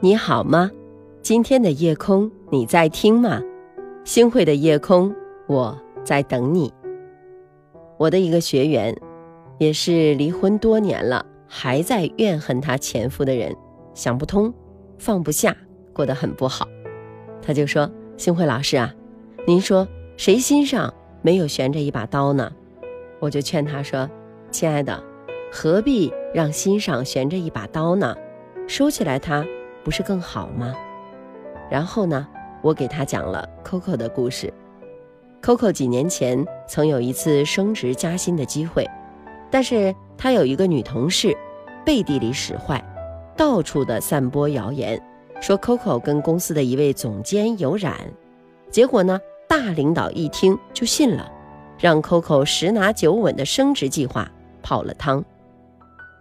你好吗？今天的夜空你在听吗？星汇的夜空，我在等你。我的一个学员，也是离婚多年了，还在怨恨她前夫的人，想不通，放不下，过得很不好。他就说：“星慧老师啊，您说谁心上没有悬着一把刀呢？”我就劝他说：“亲爱的，何必让心上悬着一把刀呢？收起来它。”不是更好吗？然后呢，我给他讲了 Coco 的故事。Coco 几年前曾有一次升职加薪的机会，但是他有一个女同事背地里使坏，到处的散播谣言，说 Coco 跟公司的一位总监有染。结果呢，大领导一听就信了，让 Coco 十拿九稳的升职计划泡了汤。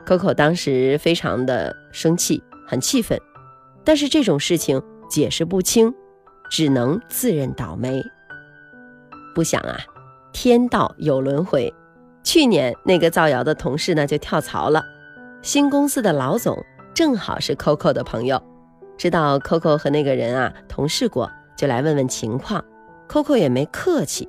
Coco 当时非常的生气，很气愤。但是这种事情解释不清，只能自认倒霉。不想啊，天道有轮回。去年那个造谣的同事呢就跳槽了，新公司的老总正好是 Coco 的朋友，知道 Coco 和那个人啊同事过，就来问问情况。Coco 也没客气，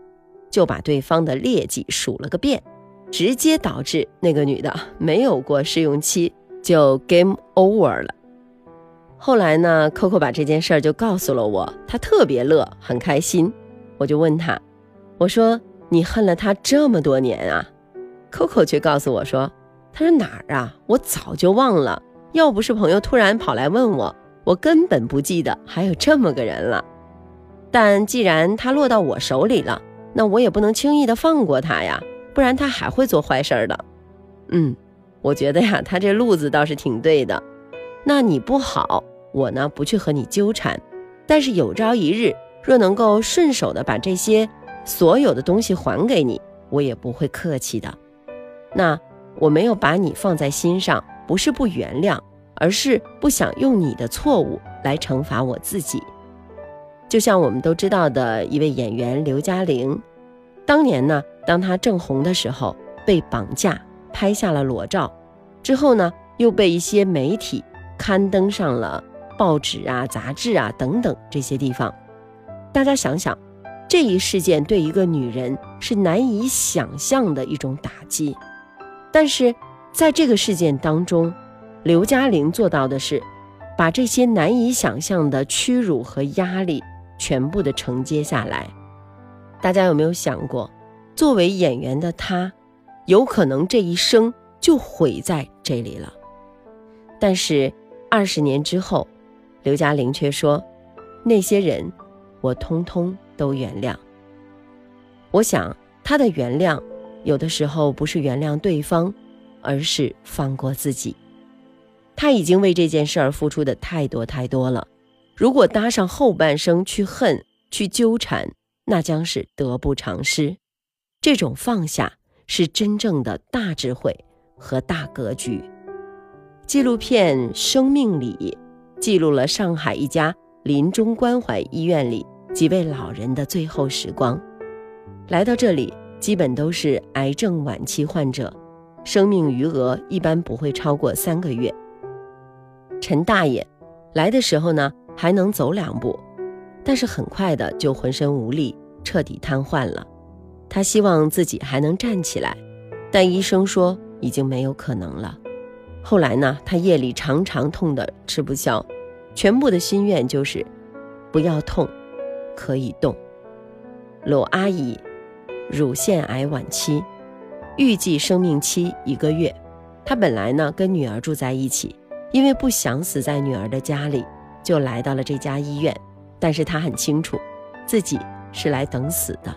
就把对方的劣迹数了个遍，直接导致那个女的没有过试用期就 game over 了。后来呢，Coco 把这件事儿就告诉了我，他特别乐，很开心。我就问他，我说你恨了他这么多年啊？Coco 却告诉我说，他说哪儿啊？我早就忘了，要不是朋友突然跑来问我，我根本不记得还有这么个人了。但既然他落到我手里了，那我也不能轻易的放过他呀，不然他还会做坏事的。嗯，我觉得呀，他这路子倒是挺对的。那你不好，我呢不去和你纠缠，但是有朝一日若能够顺手的把这些所有的东西还给你，我也不会客气的。那我没有把你放在心上，不是不原谅，而是不想用你的错误来惩罚我自己。就像我们都知道的一位演员刘嘉玲，当年呢，当她正红的时候被绑架拍下了裸照，之后呢又被一些媒体。刊登上了报纸啊、杂志啊等等这些地方，大家想想，这一事件对一个女人是难以想象的一种打击。但是在这个事件当中，刘嘉玲做到的是，把这些难以想象的屈辱和压力全部的承接下来。大家有没有想过，作为演员的她，有可能这一生就毁在这里了？但是。二十年之后，刘嘉玲却说：“那些人，我通通都原谅。”我想，她的原谅，有的时候不是原谅对方，而是放过自己。他已经为这件事儿付出的太多太多了，如果搭上后半生去恨、去纠缠，那将是得不偿失。这种放下，是真正的大智慧和大格局。纪录片《生命里》记录了上海一家临终关怀医院里几位老人的最后时光。来到这里，基本都是癌症晚期患者，生命余额一般不会超过三个月。陈大爷来的时候呢，还能走两步，但是很快的就浑身无力，彻底瘫痪了。他希望自己还能站起来，但医生说已经没有可能了。后来呢，他夜里常常痛得吃不消，全部的心愿就是不要痛，可以动。罗阿姨乳腺癌晚期，预计生命期一个月。她本来呢跟女儿住在一起，因为不想死在女儿的家里，就来到了这家医院。但是她很清楚，自己是来等死的。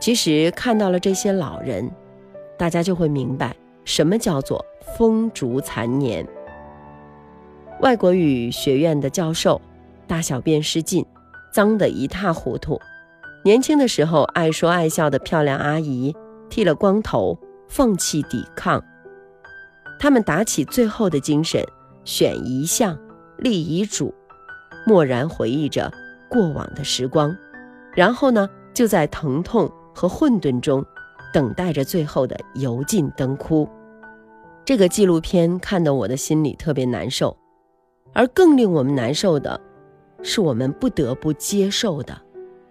其实看到了这些老人，大家就会明白。什么叫做风烛残年？外国语学院的教授，大小便失禁，脏得一塌糊涂。年轻的时候爱说爱笑的漂亮阿姨，剃了光头，放弃抵抗。他们打起最后的精神，选遗像，立遗嘱，默然回忆着过往的时光，然后呢，就在疼痛和混沌中，等待着最后的油尽灯枯。这个纪录片看得我的心里特别难受，而更令我们难受的，是我们不得不接受的，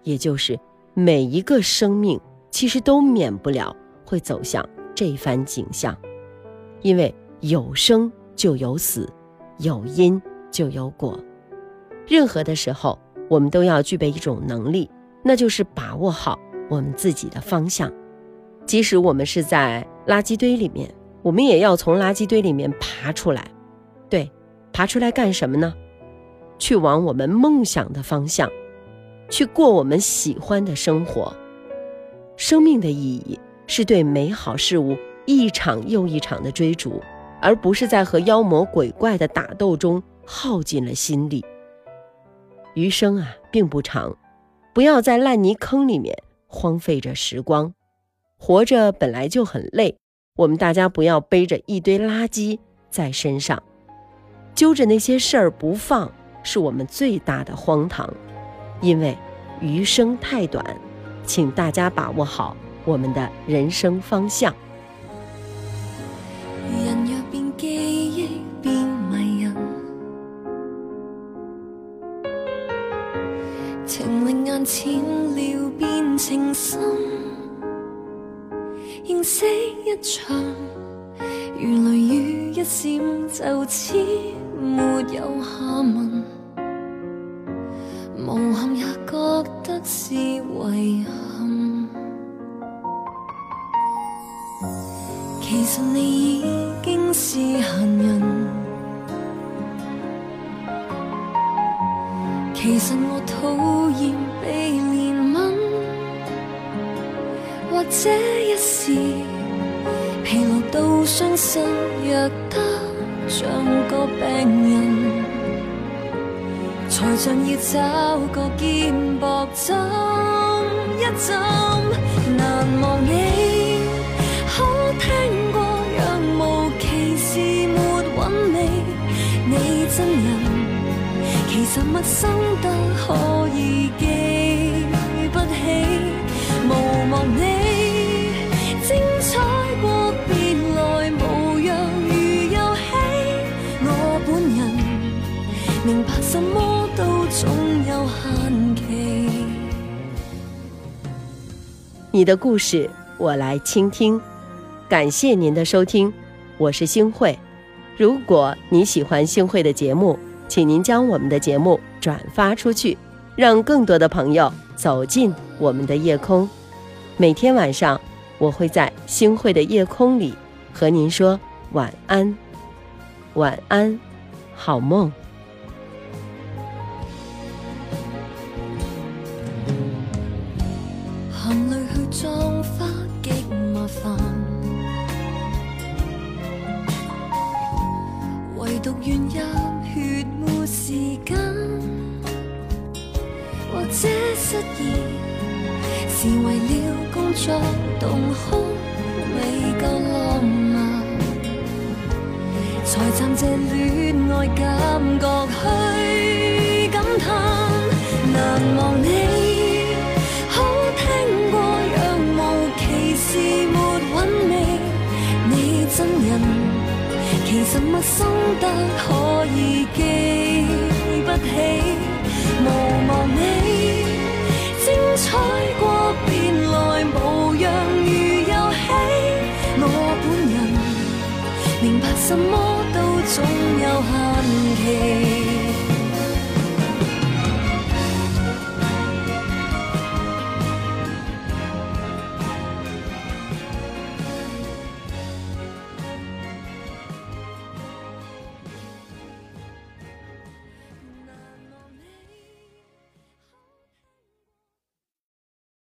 也就是每一个生命其实都免不了会走向这番景象，因为有生就有死，有因就有果。任何的时候，我们都要具备一种能力，那就是把握好我们自己的方向。即使我们是在垃圾堆里面，我们也要从垃圾堆里面爬出来。对，爬出来干什么呢？去往我们梦想的方向，去过我们喜欢的生活。生命的意义是对美好事物一场又一场的追逐，而不是在和妖魔鬼怪的打斗中耗尽了心力。余生啊，并不长，不要在烂泥坑里面荒废着时光。活着本来就很累，我们大家不要背着一堆垃圾在身上，揪着那些事儿不放，是我们最大的荒唐。因为余生太短，请大家把握好我们的人生方向。人若变记忆变迷人情令眼浅了变情深，认识一场，如雷雨一闪，就此没有下文。无憾也觉得是遗憾。其实你已经是闲人。其实我讨厌被这，一时疲劳到伤心，弱得像个病人，才像要找个肩膊枕一枕。难忘你，可听过若无其事没韵味，你真人。其实陌生得可以记不起，无望你你的故事我来倾听，感谢您的收听，我是星慧。如果你喜欢星慧的节目。请您将我们的节目转发出去，让更多的朋友走进我们的夜空。每天晚上，我会在星汇的夜空里和您说晚安，晚安，好梦。愿入血没时间，或者失意是为了工作动哭，未够浪漫，才暂借恋爱感觉去感叹。难忘你，好听过若无其事没韵味，你真人。什么心得可以记不起，无望你精彩过便来无恙如游戏。我本人明白什么都总有限期。